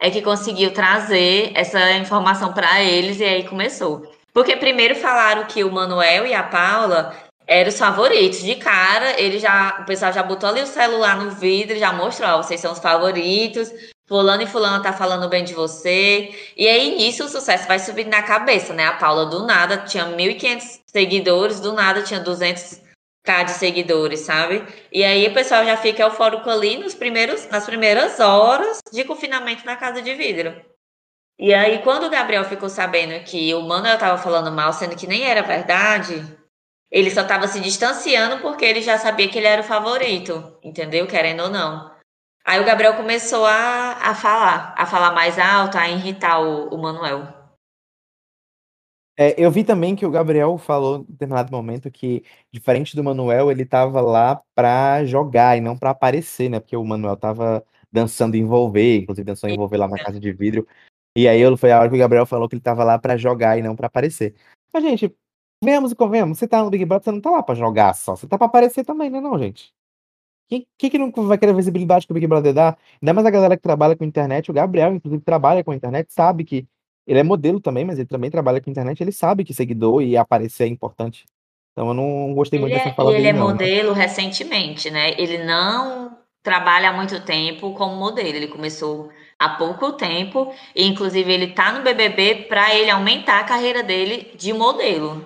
é que conseguiu trazer essa informação para eles e aí começou. Porque primeiro falaram que o Manuel e a Paula eram os favoritos. De cara, ele já, o pessoal já botou ali o celular no vidro, já mostrou, ó, vocês são os favoritos. Fulano e fulano tá falando bem de você. E aí, nisso, o sucesso vai subindo na cabeça, né? A Paula, do nada, tinha 1.500 seguidores, do nada tinha 200k de seguidores, sabe? E aí, o pessoal já fica eufórico ali nos primeiros, nas primeiras horas de confinamento na casa de vidro. E aí, quando o Gabriel ficou sabendo que o Manuel tava falando mal, sendo que nem era verdade, ele só estava se distanciando porque ele já sabia que ele era o favorito, entendeu? Querendo ou não. Aí o Gabriel começou a, a falar, a falar mais alto, a irritar o, o Manuel. É, eu vi também que o Gabriel falou em determinado momento que, diferente do Manuel, ele estava lá para jogar e não para aparecer, né? Porque o Manuel estava dançando envolver, inclusive dançou envolver lá na casa de vidro. E aí foi a hora que o Gabriel falou que ele estava lá para jogar e não para aparecer. Mas, gente, Vemos e convenhamos, você tá no Big Brother, você não tá lá pra jogar só, você tá pra aparecer também, né não, gente? Quem, quem que não vai querer visibilidade que o Big Brother dá? Ainda mais a galera que trabalha com internet, o Gabriel, inclusive, trabalha com internet, sabe que ele é modelo também, mas ele também trabalha com internet, ele sabe que seguidor e aparecer é importante. Então eu não gostei ele muito é, dessa fala ele dele, é não. modelo recentemente, né? Ele não trabalha há muito tempo como modelo, ele começou há pouco tempo, e inclusive ele tá no BBB para ele aumentar a carreira dele de modelo.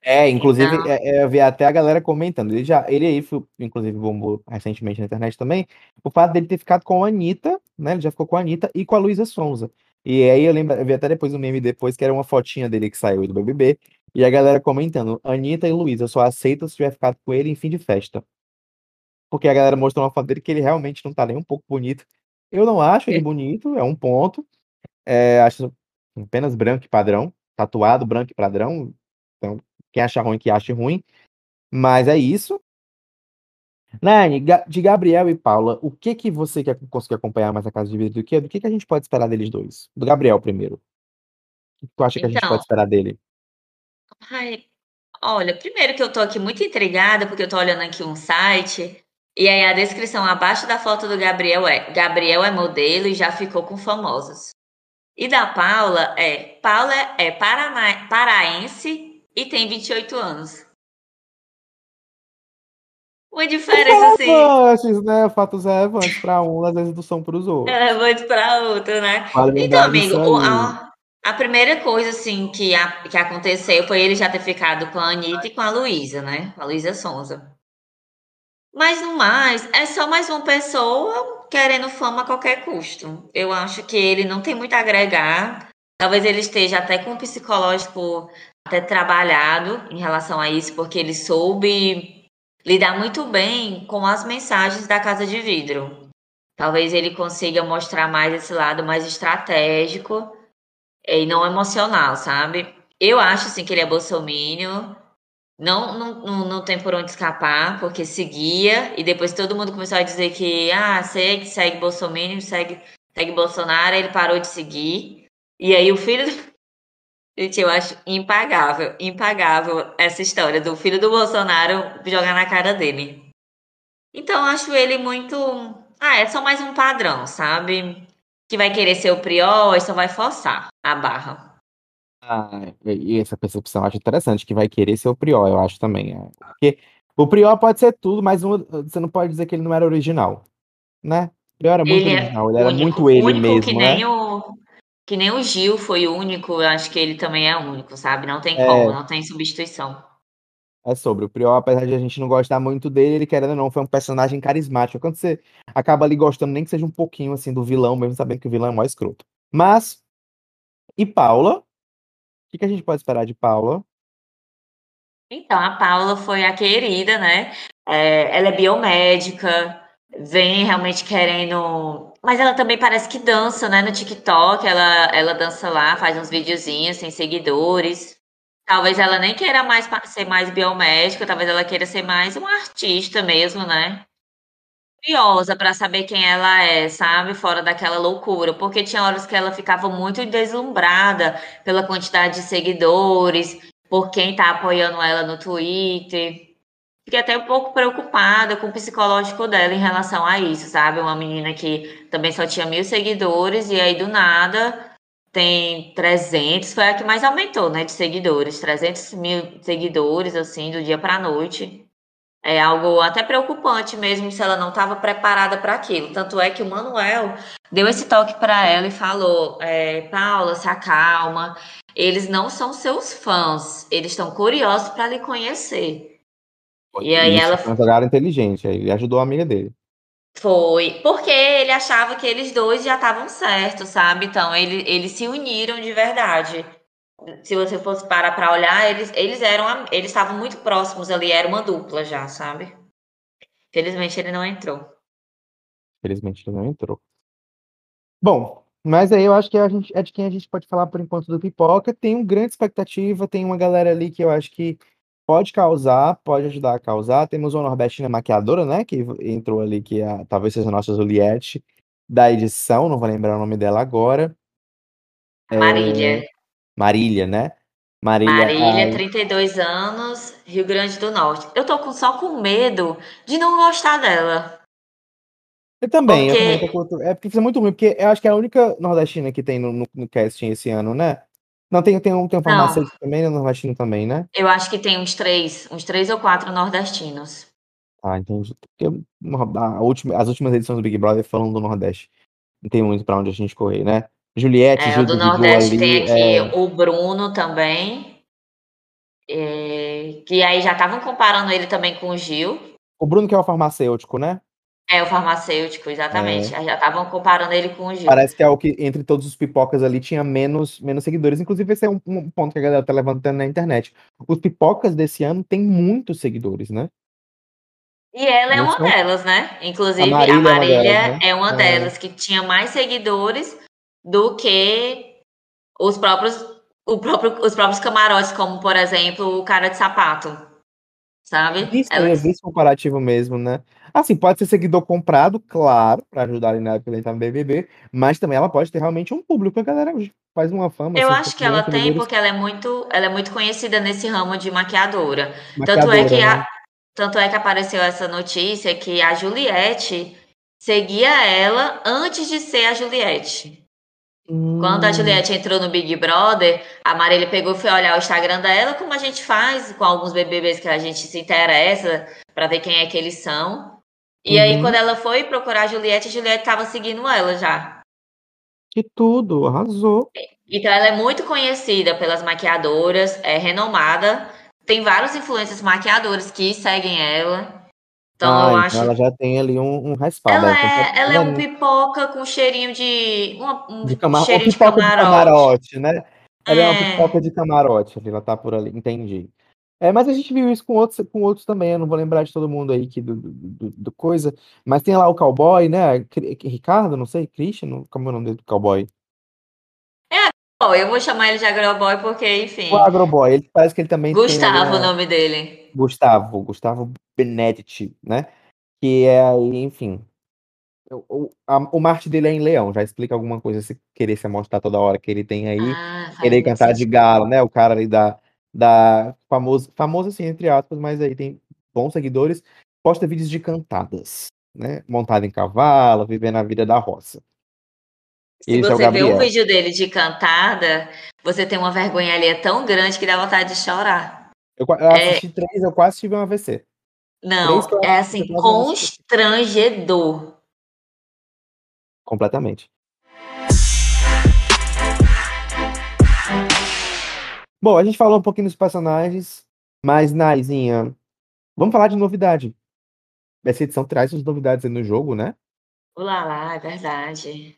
É, inclusive, então... é, é, eu vi até a galera comentando. Ele já, ele aí, foi, inclusive, bombou recentemente na internet também, o fato dele ter ficado com a Anitta, né? Ele já ficou com a Anitta e com a Luísa Sonza. E aí eu lembro, eu vi até depois um meme depois, que era uma fotinha dele que saiu do BBB, e a galera comentando, Anitta e Luísa, só aceita se tiver ficado com ele em fim de festa. Porque a galera mostrou uma foto dele que ele realmente não tá nem um pouco bonito. Eu não acho ele bonito, é um ponto. É, acho apenas branco e padrão, tatuado, branco e padrão. Então, quem acha ruim, que ache ruim. Mas é isso. Nani, de Gabriel e Paula, o que que você quer conseguir acompanhar mais a Casa de Vidro do que? Do que, que a gente pode esperar deles dois? Do Gabriel primeiro. O que tu acha então, que a gente pode então esperar dele? Ai, olha, primeiro que eu tô aqui muito intrigada, porque eu tô olhando aqui um site, e aí a descrição abaixo da foto do Gabriel é Gabriel é modelo e já ficou com famosos. E da Paula é Paula é paraense e tem 28 anos. Uma diferença assim. Relevantes, né? Fatos relevantes para um, às vezes não são para os outros. Relevantes para outro, né? Vale então, amigo, a, a, primeira coisa assim que, a, que aconteceu foi ele já ter ficado com a Anitta e com a Luísa, né? A Luísa Sonza. Mas no mais, é só mais uma pessoa querendo fama a qualquer custo. Eu acho que ele não tem muito a agregar. Talvez ele esteja até com o psicológico até trabalhado em relação a isso, porque ele soube lidar muito bem com as mensagens da Casa de Vidro. Talvez ele consiga mostrar mais esse lado mais estratégico e não emocional, sabe? Eu acho assim que ele é bolsomínio, não, não, não tem por onde escapar, porque seguia, e depois todo mundo começou a dizer que, ah, segue, segue Bolsonaro, segue, segue Bolsonaro, ele parou de seguir. E aí o filho Gente, eu acho impagável, impagável essa história do filho do Bolsonaro jogar na cara dele. Então, acho ele muito. Ah, é só mais um padrão, sabe? Que vai querer ser o prior e só vai forçar a barra. Ah, e essa percepção eu acho interessante, que vai querer ser o prior, eu acho também. É. Porque o prior pode ser tudo, mas você não pode dizer que ele não era original, né? O prior era muito ele é original, ele era único, muito ele mesmo, que né? nem o Que nem o Gil foi único, eu acho que ele também é único, sabe? Não tem como, É. não tem substituição. É sobre. O Priol, apesar de a gente não gostar muito dele, ele querendo ou não, foi um personagem carismático. Quando você acaba ali gostando, nem que seja um pouquinho assim do vilão, mesmo sabendo que o vilão é mais escroto. Mas. E Paula? O que, que a gente pode esperar de Paula? Então, a Paula foi a querida, né? É, ela é biomédica, vem realmente querendo. Mas ela também parece que dança, né? No TikTok, ela, ela dança lá, faz uns videozinhos, tem seguidores. Talvez ela nem queira mais ser mais biomédica, talvez ela queira ser mais uma artista mesmo, né? Curiosa pra saber quem ela é, sabe? Fora daquela loucura, porque tinha horas que ela ficava muito deslumbrada pela quantidade de seguidores, por quem tá apoiando ela no Twitter. Fiquei até um pouco preocupada com o psicológico dela em relação a isso, sabe? Uma menina que também só tinha mil seguidores e aí do nada tem 300, foi a que mais aumentou, né, de seguidores, 300 mil seguidores, assim, do dia pra noite. É algo até preocupante mesmo se ela não estava preparada para aquilo. Tanto é que o Manuel deu esse toque para ela e falou: é, Paula, se acalma. Eles não são seus fãs, eles estão curiosos para lhe conhecer. E aí ela foi uma jogada inteligente. Aí ele ajudou a amiga dele. foi, porque ele achava que eles dois já estavam certos, sabe? Então ele, eles se uniram de verdade. Se você fosse parar para olhar, eles, eles eram, am- eles estavam muito próximos ali, era uma dupla já, sabe? Felizmente ele não entrou. Felizmente ele não entrou. Bom, mas aí eu acho que a gente, é de quem a gente pode falar por enquanto do Pipoca. Tem uma grande expectativa, tem uma galera ali que eu acho que pode causar, pode ajudar a causar. Temos uma nordestina maquiadora, né, que entrou ali, que é, talvez seja a nossa Juliette da edição, não vou lembrar o nome dela agora. É, Marília. Marília, né? Marília, Marília, ai, 32 anos, Rio Grande do Norte. Eu tô com, só com medo de não gostar dela. eu também, eu também Porque. tô É porque isso é muito ruim, porque eu acho que é a única nordestina que tem no, no, no casting esse ano, né? Não, tem, tem um, tem um Não, farmacêutico também, né? Nordestino também, né? eu acho que tem uns três, uns três ou quatro nordestinos. Ah, entendi. Porque a última, as últimas edições do Big Brother falam do Nordeste. Não tem muito pra onde a gente correr, né? Juliette, É, Gil do Nordeste tem ali. aqui É... o Bruno também. é, que aí já estavam comparando ele também com o Gil. O Bruno, que é o farmacêutico, né? É o farmacêutico, exatamente. É, Já estavam comparando ele com o Gil. parece que é o que, entre todos os pipocas ali, tinha menos, menos seguidores. Inclusive, esse é um, um ponto que a galera tá levantando na internet. Os pipocas desse ano têm muitos seguidores, né? E ela é Não uma são? delas, né? A Inclusive, a Marília é uma delas, Marília né? é uma É, delas que tinha mais seguidores do que os próprios, o próprio, os próprios camarotes, como, por exemplo, o cara de sapato, sabe? Isso, Ela, vi esse comparativo mesmo, né? Assim, pode ser seguidor comprado, claro, pra ajudar ali na época que ele tá no BBB, mas também ela pode ter realmente um público, a galera faz uma fama, eu assim, acho 5 que ela tem porque ela é muito, ela é muito conhecida nesse ramo de maquiadora. Tanto é maquiadora, que, né? a, tanto é que apareceu essa notícia que a Juliette seguia ela antes de ser a Juliette. Quando a Hum, Juliette entrou no Big Brother, a Marília pegou e foi olhar o Instagram dela, como a gente faz com alguns BBBs que a gente se interessa pra ver quem é que eles são. E aí, uhum. quando ela foi procurar a Juliette, a Juliette tava seguindo ela já. Que tudo, arrasou. Então, ela é muito conhecida pelas maquiadoras, é renomada. Tem vários influencers maquiadores que seguem ela. Então, Ah, eu então acho. ela já tem ali um, um respaldo. Ela é, ela é um pipoca com cheirinho de. uma- um de camar... Uma cheirinho de pipoca de camarote. camarote, né? Ela é uma É. pipoca de camarote, ali, ela tá por ali, entendi. É, mas a gente viu isso com outros, com outros também, eu não vou lembrar de todo mundo aí que do, do, do- coisa, mas tem lá o cowboy, né? Ricardo, não sei, Christian, como é o nome dele do cowboy? Bom, eu vou chamar ele de Agroboy porque, O enfim. agroboy, ele parece que ele também tem ali Gustavo, o nome dele. Gustavo, Gustavo Benedetti, né? Que é aí, enfim, o, o, a- o Marte dele é em Leão, já explica alguma coisa se querer se mostrar toda hora que ele tem aí, Ah, querer cantar de galo, né? O cara ali da, da famoso, famoso assim, entre aspas, mas aí tem bons seguidores, posta vídeos de cantadas, né? Montado em cavalo, vivendo a vida da roça. Se Esse é o você vê um vídeo dele de cantada, você tem uma vergonha ali é tão grande que dá vontade de chorar. Eu, eu É, assisti três, eu quase tive um AVC. Três não, eu é assim, constrangedor. Completamente. Bom, a gente falou um pouquinho dos personagens, mas, Naizinha, vamos falar de novidade. Essa edição traz as novidades aí no jogo, né? Olá lá, é verdade.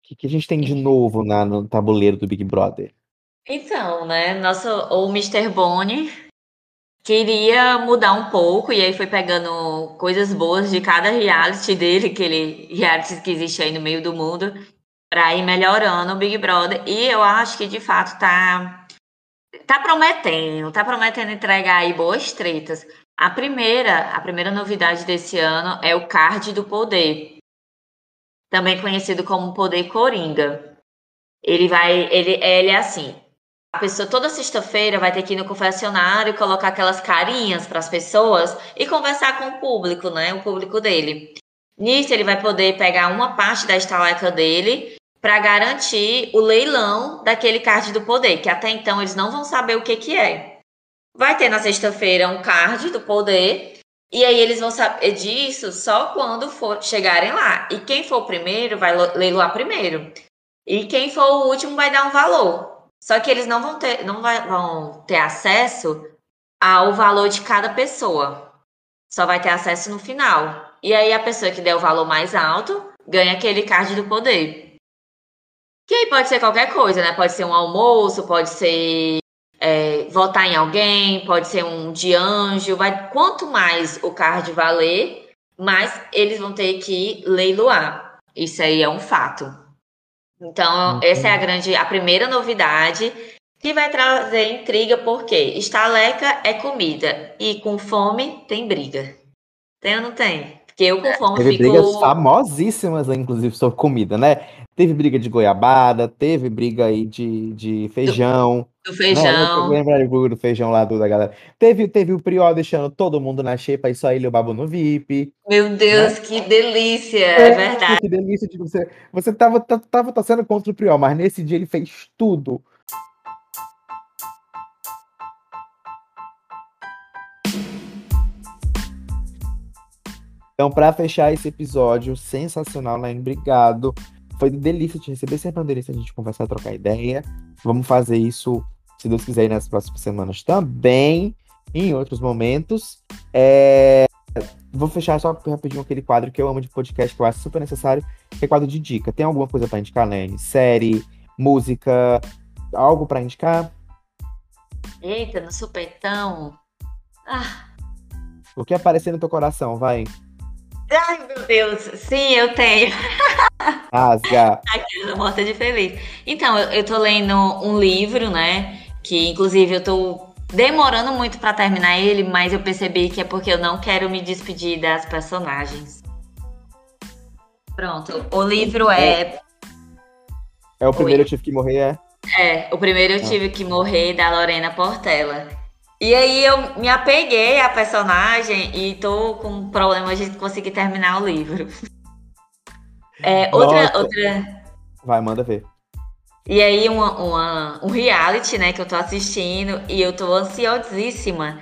O que, que a gente tem de novo na, no tabuleiro do Big Brother? Então, né, nosso, o Mr. Boni queria mudar um pouco, e aí foi pegando coisas boas de cada reality dele, aquele reality que existe aí no meio do mundo, para ir melhorando o Big Brother. E eu acho que de fato tá tá prometendo, tá prometendo entregar aí boas tretas. A primeira, a primeira novidade desse ano é o card do poder, também conhecido como poder coringa. Ele vai, ele, ele é assim. A pessoa toda sexta-feira vai ter que ir no confessionário, colocar aquelas carinhas para as pessoas e conversar com o público, né? O público dele. Nisso ele vai poder pegar uma parte da estaleca dele para garantir o leilão daquele card do poder, que até então eles não vão saber o que, que é. Vai ter na sexta-feira um card do poder, e aí eles vão saber disso só quando for chegarem lá. E quem for o primeiro vai leiloar primeiro. E quem for o último vai dar um valor. Só que eles não vão ter, não vai, vão ter acesso ao valor de cada pessoa. Só vai ter acesso no final. E aí a pessoa que der o valor mais alto ganha aquele card do poder. Que aí pode ser qualquer coisa, né? Pode ser um almoço, pode ser é, votar em alguém, pode ser um de anjo. Vai, quanto mais o card valer, mais eles vão ter que leiloar. Isso aí é um fato. Então, essa é a grande, a primeira novidade que vai trazer intriga, porque estaleca é comida e com fome tem briga. Tem ou não tem? Porque eu com fome Teve fico... brigas famosíssimas, inclusive, sobre comida, né? Teve briga de goiabada, teve briga aí de, de feijão. Do feijão. Né? Lembra do feijão lá do, da galera? Teve, teve o Prió deixando todo mundo na xepa e só ele o babo no VIP. Meu Deus, né? que delícia! É, é, verdade. Que delícia de você. Você tava, tava torcendo contra o Prió, mas nesse dia ele fez tudo. Então, para fechar esse episódio sensacional, Laine, obrigado. Foi delícia te receber, sempre uma delícia a gente conversar, trocar ideia. Vamos fazer isso, se Deus quiser, nas próximas semanas também, em outros momentos. É... Vou fechar só rapidinho aquele quadro que eu amo de podcast, que eu acho super necessário, que é quadro de dica. Tem alguma coisa para indicar, Lene? Série, música, algo para indicar? Eita, no supetão. Ah. O que aparecer no teu coração, vai. Ai, meu Deus. Sim, eu tenho. Rasga. Aquela morta de feliz. Então, eu, eu tô lendo um livro, né? Que inclusive eu tô demorando muito para terminar ele, mas eu percebi que é porque eu não quero me despedir das personagens. Pronto. O livro é. É o primeiro Oi. eu tive que morrer, é? É, o primeiro eu ah. tive que morrer da Lorena Portela. E aí eu me apeguei à personagem e tô com problemas de conseguir terminar o livro. É, outra, outra. Vai, manda ver. E aí, uma, uma, um reality, né, que eu tô assistindo e eu tô ansiosíssima.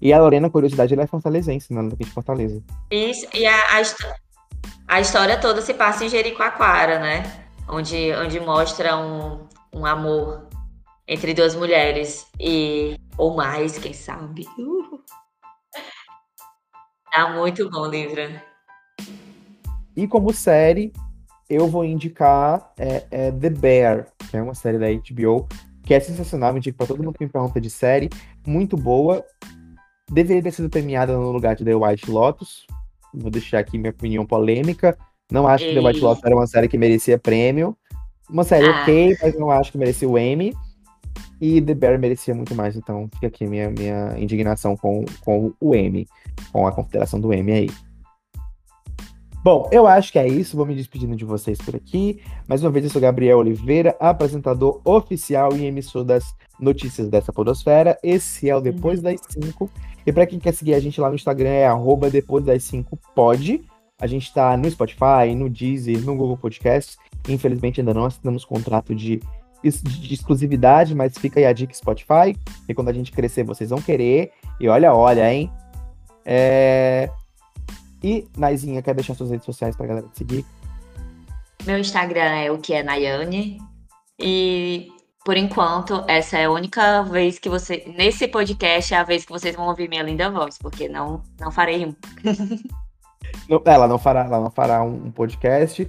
E a Lorena, curiosidade, ela é fortalezense, né? Daqui de Fortaleza. Isso, e a, a, a, história toda se passa em Jericoacoara, né? Onde, onde mostra um, um amor entre duas mulheres. E ou mais, quem sabe. Uh. Tá muito bom o livro. E como série, eu vou indicar é, é The Bear, que é uma série da HBO, que é sensacional, me indico pra todo mundo que me pergunta de série, muito boa. Deveria ter sido premiada no lugar de The White Lotus. Vou deixar aqui minha opinião polêmica. Não acho Ei. que The White Lotus era uma série que merecia prêmio. Uma série ah. ok, mas não acho que merecia o Emmy. E The Bear merecia muito mais, então fica aqui minha, minha indignação com, com o M, com a consideração do M aí. Bom, eu acho que é isso. Vou me despedindo de vocês por aqui. Mais uma vez, eu sou Gabriel Oliveira, apresentador oficial e emissor das notícias dessa podosfera. Esse é o Depois das 5. E para quem quer seguir a gente lá no Instagram, é Depois das 5 pode. A gente está no Spotify, no Deezer, no Google Podcasts. Infelizmente, ainda não assinamos contrato de de exclusividade, mas fica aí a dica Spotify. E quando a gente crescer, vocês vão querer. E olha, olha, hein? É... E, Naizinha, quer deixar suas redes sociais pra galera te seguir? Meu Instagram é o que é Nayane. E por enquanto, essa é a única vez que você. Nesse podcast é a vez que vocês vão ouvir minha linda voz, porque não, não farei um. Ela não fará, ela não fará um podcast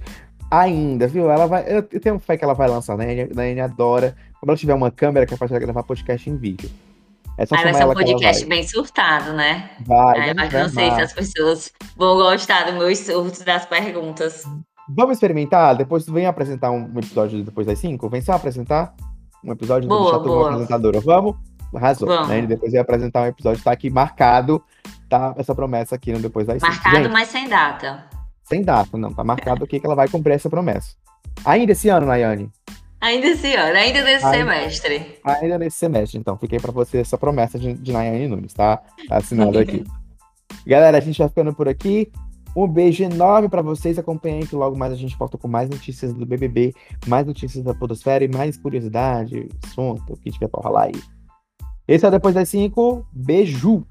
ainda, viu? Ela vai. Eu tenho fé que ela vai lançar, né? A Nayane adora. Quando ela tiver uma câmera, é capaz de gravar podcast em vídeo. É só Aí vai ser um podcast bem surtado, né? Vai. Aí, mas não sei se as pessoas vão gostar dos meus surtos das perguntas. Vamos experimentar? Depois tu vem apresentar um episódio depois das 5? Vem só apresentar um episódio boa, deixar tu apresentadora. Vamos? Arrasou. Vamos. Né? Depois vai apresentar um episódio, tá aqui marcado, tá? Essa promessa aqui no Depois das 5. Marcado, Gente, mas sem data. Sem data, não. Tá marcado aqui que ela vai cumprir essa promessa. Ainda esse ano, Nayane? Ainda esse ano, ainda nesse ainda, semestre. Ainda nesse semestre, então. Fiquei para você essa promessa de, de Nayane Nunes, tá? tá assinado aqui. Galera, a gente vai ficando por aqui. Um beijo enorme para vocês. Acompanhem que logo mais a gente volta com mais notícias do BBB, mais notícias da Podosfera e mais curiosidade, assunto, o que tiver pra rolar aí. Esse é o Depois das 5. Beijo!